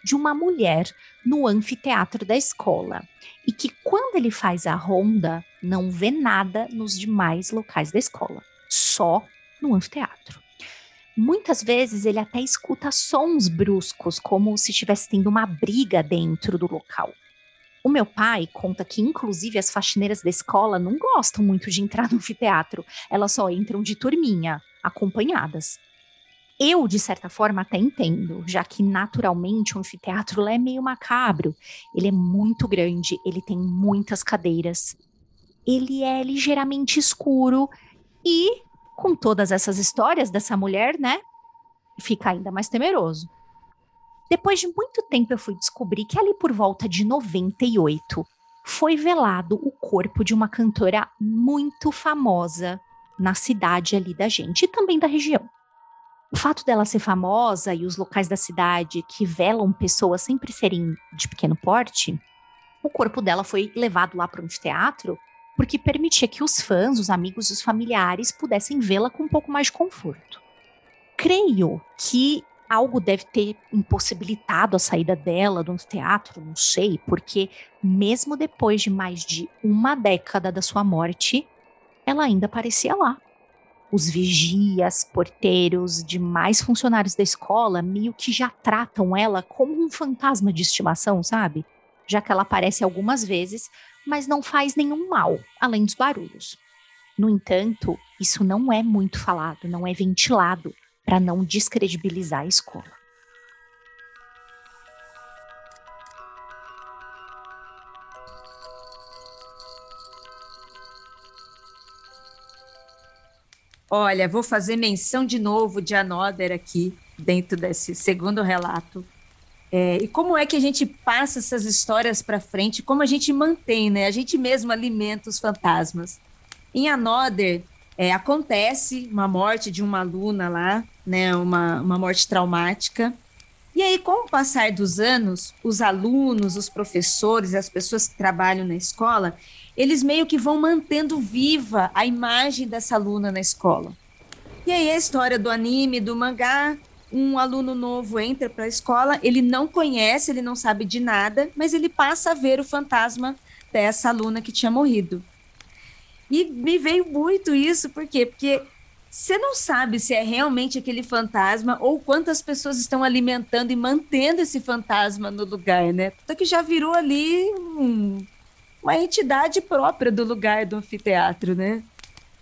de uma mulher no anfiteatro da escola. E que quando ele faz a ronda, não vê nada nos demais locais da escola, só no anfiteatro. Muitas vezes ele até escuta sons bruscos, como se estivesse tendo uma briga dentro do local. O meu pai conta que, inclusive, as faxineiras da escola não gostam muito de entrar no anfiteatro, elas só entram de turminha, acompanhadas. Eu, de certa forma, até entendo, já que naturalmente o anfiteatro é meio macabro. Ele é muito grande, ele tem muitas cadeiras, ele é ligeiramente escuro e, com todas essas histórias dessa mulher, né, fica ainda mais temeroso. Depois de muito tempo, eu fui descobrir que ali por volta de 98 foi velado o corpo de uma cantora muito famosa na cidade ali da gente e também da região. O fato dela ser famosa e os locais da cidade que velam pessoas sempre serem de pequeno porte, o corpo dela foi levado lá para o anfiteatro porque permitia que os fãs, os amigos e os familiares pudessem vê-la com um pouco mais de conforto. Creio que algo deve ter impossibilitado a saída dela do anfiteatro, não sei, porque mesmo depois de mais de uma década da sua morte, ela ainda aparecia lá os vigias, porteiros, demais funcionários da escola meio que já tratam ela como um fantasma de estimação, sabe? Já que ela aparece algumas vezes, mas não faz nenhum mal, além dos barulhos. No entanto, isso não é muito falado, não é ventilado para não descredibilizar a escola. Olha, vou fazer menção de novo de Another aqui, dentro desse segundo relato. É, e como é que a gente passa essas histórias para frente? Como a gente mantém, né? A gente mesmo alimenta os fantasmas. Em Another, é, acontece uma morte de uma aluna lá, né? Uma, uma morte traumática. E aí, com o passar dos anos, os alunos, os professores, as pessoas que trabalham na escola, eles meio que vão mantendo viva a imagem dessa aluna na escola. E aí a história do anime, do mangá, um aluno novo entra para a escola, ele não conhece, ele não sabe de nada, mas ele passa a ver o fantasma dessa aluna que tinha morrido. E me veio muito isso, por quê? Porque você não sabe se é realmente aquele fantasma ou quantas pessoas estão alimentando e mantendo esse fantasma no lugar, né? Tanto que já virou ali um uma entidade própria do lugar do anfiteatro, né?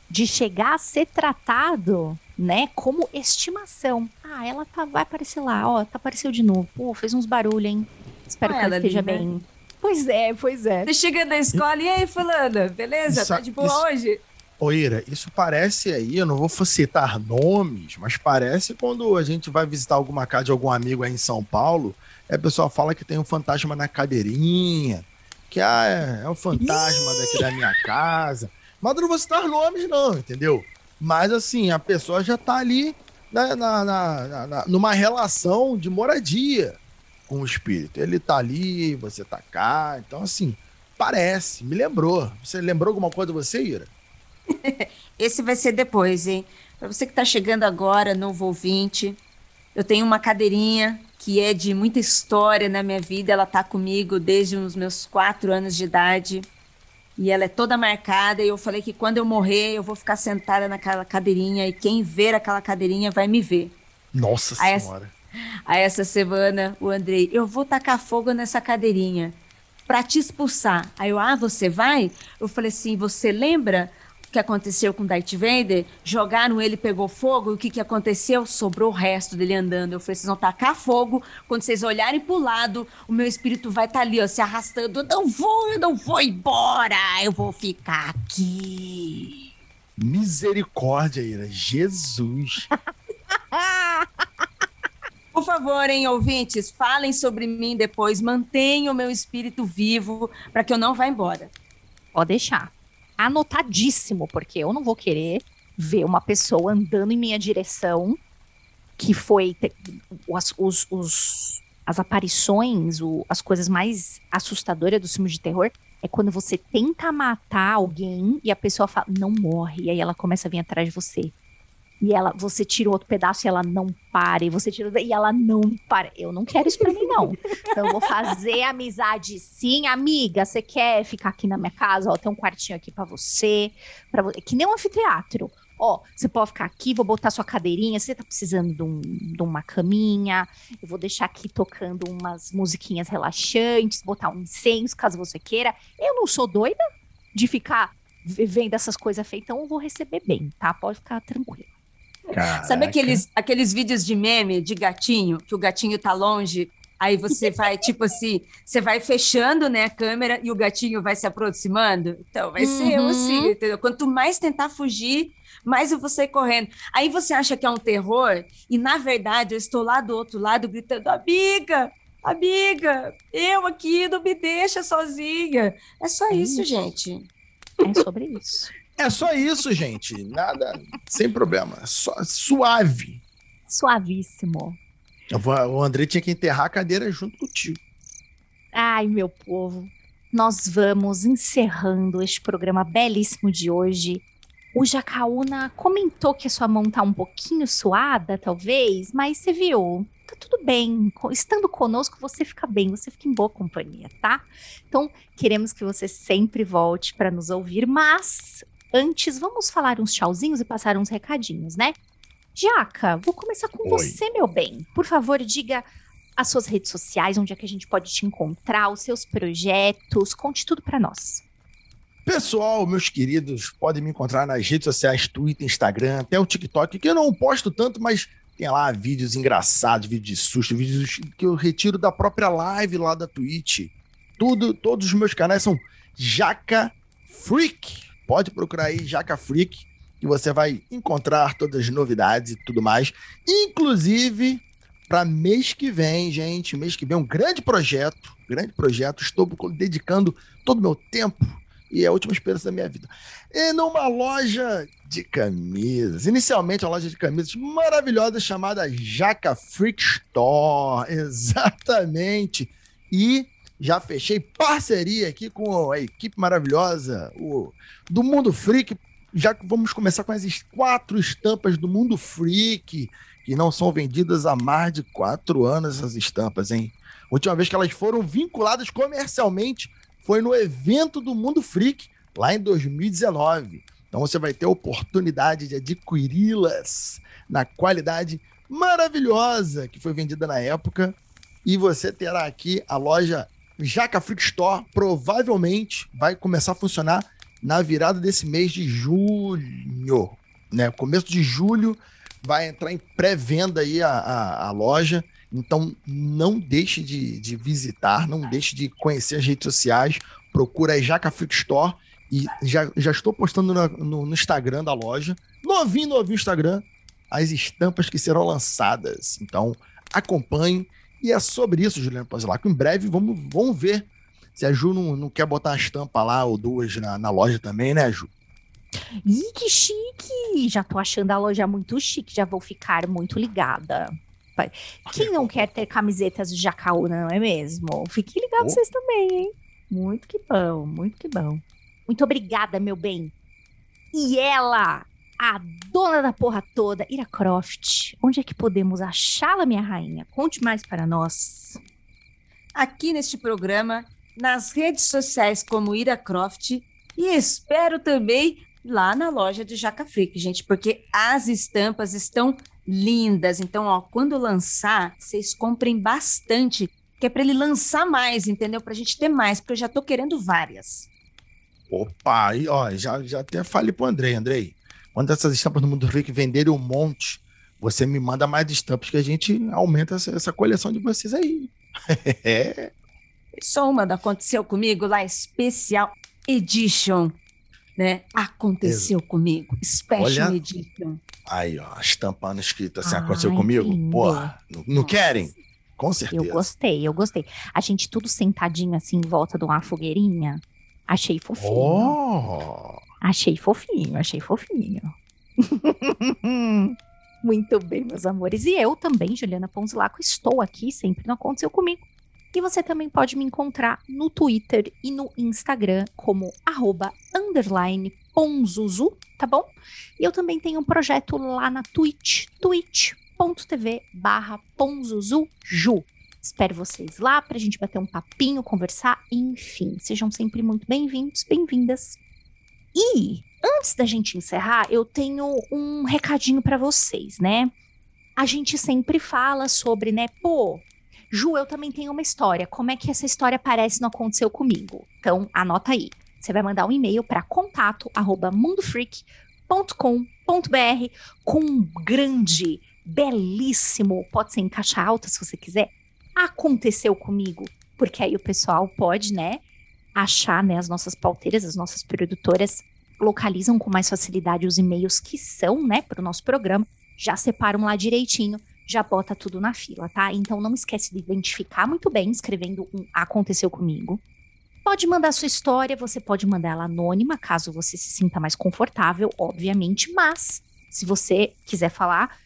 De chegar a ser tratado, né, como estimação. Ah, ela tá, vai aparecer lá, ó, tá apareceu de novo. Pô, fez uns barulhos, hein? Espero ah, que ela esteja ali, né? bem. Pois é, pois é. Você chega da escola e aí, fulana, beleza? Isso, tá de boa isso... hoje? Oira, isso parece aí, eu não vou citar nomes, mas parece quando a gente vai visitar alguma casa de algum amigo aí em São Paulo, é, a pessoa fala que tem um fantasma na cadeirinha, que ah, é, é o fantasma daqui da minha casa. Mas eu não vou citar nomes, não, entendeu? Mas assim, a pessoa já tá ali na, na, na, na, numa relação de moradia com o espírito. Ele tá ali, você tá cá. Então, assim, parece, me lembrou. Você lembrou alguma coisa de você, Ira? Esse vai ser depois, hein? Para você que está chegando agora, novo ouvinte, eu tenho uma cadeirinha que é de muita história na minha vida. Ela está comigo desde os meus quatro anos de idade. E ela é toda marcada. E eu falei que quando eu morrer, eu vou ficar sentada naquela cadeirinha. E quem ver aquela cadeirinha vai me ver. Nossa aí Senhora. Essa, aí essa semana, o Andrei, eu vou tacar fogo nessa cadeirinha para te expulsar. Aí eu, ah, você vai? Eu falei assim, você lembra que aconteceu com Darth Vader, jogaram ele, pegou fogo, e o que, que aconteceu? Sobrou o resto dele andando. Eu falei, vocês vão tacar fogo, quando vocês olharem pro lado, o meu espírito vai estar tá ali, ó, se arrastando. Eu não vou, eu não vou embora, eu vou ficar aqui. Misericórdia, Ira, Jesus. Por favor, hein, ouvintes, falem sobre mim depois, mantenham o meu espírito vivo para que eu não vá embora. Pode deixar anotadíssimo, porque eu não vou querer ver uma pessoa andando em minha direção que foi os, os, os as aparições, o, as coisas mais assustadoras do filme de terror é quando você tenta matar alguém e a pessoa fala, não morre, e aí ela começa a vir atrás de você e ela, você tira outro pedaço e ela não para, e você tira e ela não para. Eu não quero isso pra mim, não. Então eu vou fazer amizade sim, amiga. Você quer ficar aqui na minha casa? Ó, tem um quartinho aqui para você, para que nem um anfiteatro. Ó, você pode ficar aqui, vou botar sua cadeirinha. Você tá precisando de, um, de uma caminha? Eu vou deixar aqui tocando umas musiquinhas relaxantes, botar um incenso, caso você queira. Eu não sou doida de ficar vendo essas coisas feitas, então eu vou receber bem, tá? Pode ficar tranquilo. Caraca. Sabe aqueles, aqueles vídeos de meme de gatinho, que o gatinho tá longe, aí você vai, tipo assim, você vai fechando né, a câmera e o gatinho vai se aproximando? Então, vai uhum. ser assim, entendeu? Quanto mais tentar fugir, mais eu vou sair correndo. Aí você acha que é um terror, e na verdade eu estou lá do outro lado gritando, amiga, amiga, eu aqui, não me deixa sozinha. É só isso, isso, gente. É sobre isso. É só isso, gente. Nada, sem problema. Só, suave. Suavíssimo. Vou, o André tinha que enterrar a cadeira junto contigo. Ai, meu povo. Nós vamos encerrando este programa belíssimo de hoje. O Jacaúna comentou que a sua mão tá um pouquinho suada, talvez, mas você viu, tá tudo bem. Estando conosco, você fica bem, você fica em boa companhia, tá? Então, queremos que você sempre volte para nos ouvir, mas Antes, vamos falar uns tchauzinhos e passar uns recadinhos, né? Jaca, vou começar com Oi. você, meu bem. Por favor, diga as suas redes sociais, onde é que a gente pode te encontrar, os seus projetos, conte tudo para nós. Pessoal, meus queridos, podem me encontrar nas redes sociais, Twitter, Instagram, até o TikTok, que eu não posto tanto, mas tem lá vídeos engraçados, vídeos de susto, vídeos que eu retiro da própria live lá da Twitch. Tudo, todos os meus canais são Jaca Freak. Pode procurar aí Jaca Freak, que você vai encontrar todas as novidades e tudo mais. Inclusive, para mês que vem, gente, mês que vem, um grande projeto, grande projeto. Estou dedicando todo o meu tempo e é a última esperança da minha vida. E numa loja de camisas, inicialmente uma loja de camisas maravilhosa chamada Jaca Freak Store, exatamente. E já fechei parceria aqui com a equipe maravilhosa o, do Mundo Freak. Já vamos começar com as quatro estampas do Mundo Freak, que não são vendidas há mais de quatro anos, essas estampas, hein? A última vez que elas foram vinculadas comercialmente foi no evento do Mundo Freak, lá em 2019. Então você vai ter a oportunidade de adquiri-las na qualidade maravilhosa que foi vendida na época. E você terá aqui a loja Jaca Freak Store provavelmente vai começar a funcionar na virada desse mês de julho, né? Começo de julho vai entrar em pré-venda aí a, a, a, loja. Então não deixe de, de, visitar, não deixe de conhecer as redes sociais. Procura aí Jaca Freak Store e já, já estou postando no, no, no Instagram da loja, novinho, novinho Instagram, as estampas que serão lançadas. Então acompanhe. E é sobre isso, Juliano Pozilaco. Em breve vamos, vamos ver se a Ju não, não quer botar uma estampa lá ou duas na, na loja também, né, Ju? Ih, que chique! Já tô achando a loja muito chique, já vou ficar muito ligada. Quem não quer ter camisetas de Jacaúna, não é mesmo? Fiquem ligados oh. vocês também, hein? Muito que bom, muito que bom. Muito obrigada, meu bem. E ela, a dona da porra toda, Ira Croft. Onde é que podemos achá-la, minha rainha? Conte mais para nós. Aqui neste programa, nas redes sociais como Ira Croft e espero também lá na loja de Jaca Freak, gente, porque as estampas estão lindas. Então, ó, quando lançar, vocês comprem bastante, que é para ele lançar mais, entendeu? Para a gente ter mais, porque eu já tô querendo várias. Opa, aí, ó, já, já até falei pro Andrei, Andrei, quando essas estampas do Mundo Freak venderem um monte, você me manda mais estampas que a gente aumenta essa, essa coleção de vocês aí. é. Só uma da Aconteceu Comigo lá, especial edition né? Aconteceu comigo. Special Olha, Edition. Aí, ó, estampando escrito assim, Ai, aconteceu comigo. Lindo. Porra, não, não querem? Com certeza. Eu gostei, eu gostei. A gente tudo sentadinho assim em volta de uma fogueirinha. Achei fofinho. Oh. Achei fofinho, achei fofinho. Muito bem, meus amores. E eu também, Juliana Ponzilaco, estou aqui, sempre não aconteceu comigo. E você também pode me encontrar no Twitter e no Instagram como arroba underline ponzuzu, tá bom? E eu também tenho um projeto lá na Twitch, twitch.tv barra ponzuzuju. Espero vocês lá pra gente bater um papinho, conversar, enfim. Sejam sempre muito bem-vindos, bem-vindas. E antes da gente encerrar, eu tenho um recadinho para vocês, né? A gente sempre fala sobre, né, pô, Ju, eu também tenho uma história. Como é que essa história aparece não aconteceu comigo? Então, anota aí. Você vai mandar um e-mail para contato@mundofreak.com.br com um grande, belíssimo, pode ser em caixa alta se você quiser. Aconteceu comigo, porque aí o pessoal pode, né, achar, né, as nossas pauteiras, as nossas produtoras localizam com mais facilidade os e-mails que são, né, para o nosso programa, já separam lá direitinho já bota tudo na fila, tá? Então não esquece de identificar muito bem, escrevendo um aconteceu comigo. Pode mandar sua história, você pode mandar ela anônima, caso você se sinta mais confortável, obviamente, mas se você quiser falar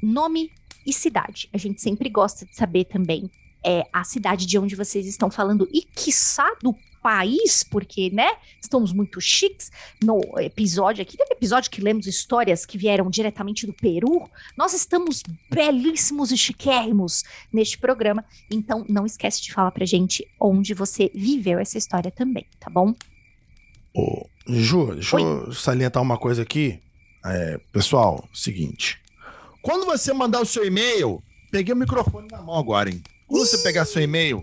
nome e cidade. A gente sempre gosta de saber também é, a cidade de onde vocês estão falando e, quiçá, do país, porque, né, estamos muito chiques no episódio aqui. Teve episódio que lemos histórias que vieram diretamente do Peru. Nós estamos belíssimos e chiquérrimos neste programa. Então, não esquece de falar pra gente onde você viveu essa história também, tá bom? Ô, Ju, deixa Oi. eu salientar uma coisa aqui. É, pessoal, seguinte. Quando você mandar o seu e-mail, peguei o microfone na mão agora, hein? Quando você pegar seu e-mail,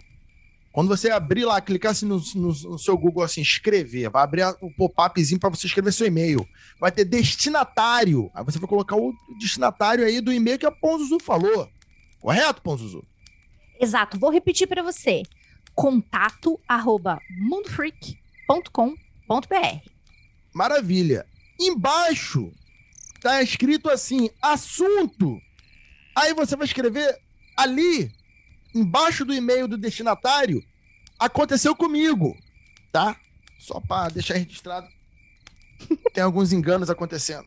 quando você abrir lá, clicar assim no, no, no seu Google assim, escrever, vai abrir o um pop-upzinho para você escrever seu e-mail. Vai ter destinatário. Aí você vai colocar o destinatário aí do e-mail que a Ponzuzu falou. Correto, Ponzuzu? Exato. Vou repetir para você. Contato arroba mundofreak.com.br Maravilha. Embaixo tá escrito assim, assunto. Aí você vai escrever ali, embaixo do e-mail do destinatário, aconteceu comigo, tá? Só para deixar registrado. Tem alguns enganos acontecendo.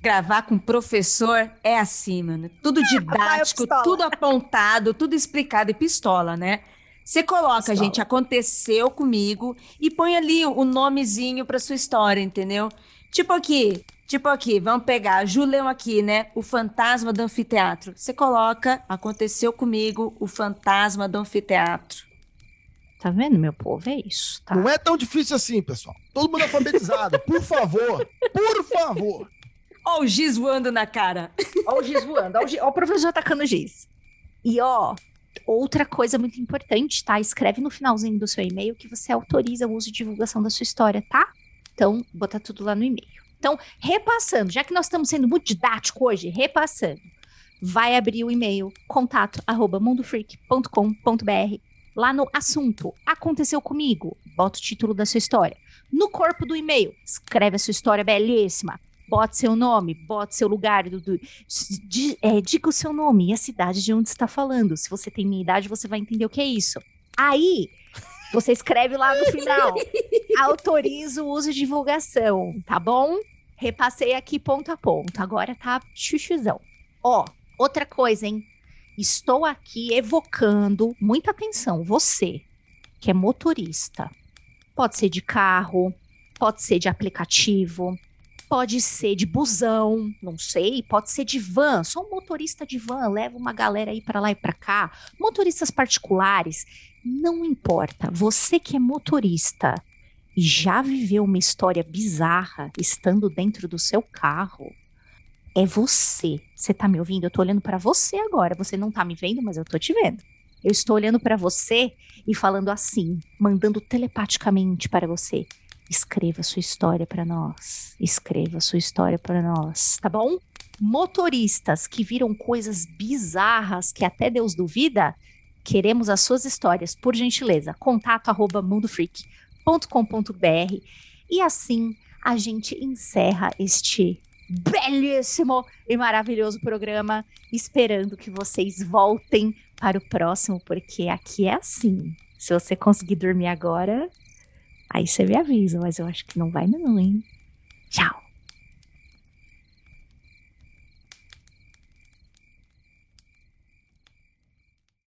Gravar com professor é assim, mano. Tudo didático, tudo apontado, tudo explicado e pistola, né? Você coloca, pistola. gente, aconteceu comigo e põe ali o nomezinho para sua história, entendeu? Tipo aqui, tipo aqui, vamos pegar a Julião aqui, né? O fantasma do anfiteatro. Você coloca, aconteceu comigo, o fantasma do anfiteatro. Tá vendo, meu povo? É isso. Tá? Não é tão difícil assim, pessoal. Todo mundo alfabetizado. por favor. Por favor. Ó o giz voando na cara. Ó o giz voando. Ó o, giz, ó o professor atacando o giz. E ó, outra coisa muito importante, tá? Escreve no finalzinho do seu e-mail que você autoriza o uso e divulgação da sua história, tá? Então, bota tudo lá no e-mail. Então, repassando, já que nós estamos sendo muito didático hoje, repassando, vai abrir o e-mail contato arroba mundofreak.com.br. Lá no assunto, aconteceu comigo, bota o título da sua história. No corpo do e-mail, escreve a sua história belíssima. Bote seu nome, bote seu lugar, do, do, de, é, diga o seu nome e a cidade de onde está falando. Se você tem minha idade, você vai entender o que é isso. Aí, você escreve lá no final. autorizo o uso de divulgação, tá bom? Repassei aqui ponto a ponto. Agora tá chuchuzão. Ó, outra coisa, hein? Estou aqui evocando, muita atenção, você que é motorista. Pode ser de carro, pode ser de aplicativo, pode ser de busão, não sei, pode ser de van. Sou um motorista de van, leva uma galera aí para lá e para cá. Motoristas particulares, não importa. Você que é motorista já viveu uma história bizarra estando dentro do seu carro, é você. Você tá me ouvindo? Eu tô olhando para você agora. Você não tá me vendo, mas eu tô te vendo. Eu estou olhando para você e falando assim, mandando telepaticamente para você. Escreva sua história para nós. Escreva sua história para nós, tá bom? Motoristas que viram coisas bizarras que até Deus duvida, queremos as suas histórias, por gentileza. Contato arroba mundofreak.com.br e assim a gente encerra este belíssimo e maravilhoso programa, esperando que vocês voltem para o próximo, porque aqui é assim. Se você conseguir dormir agora, aí você me avisa, mas eu acho que não vai não, hein? Tchau!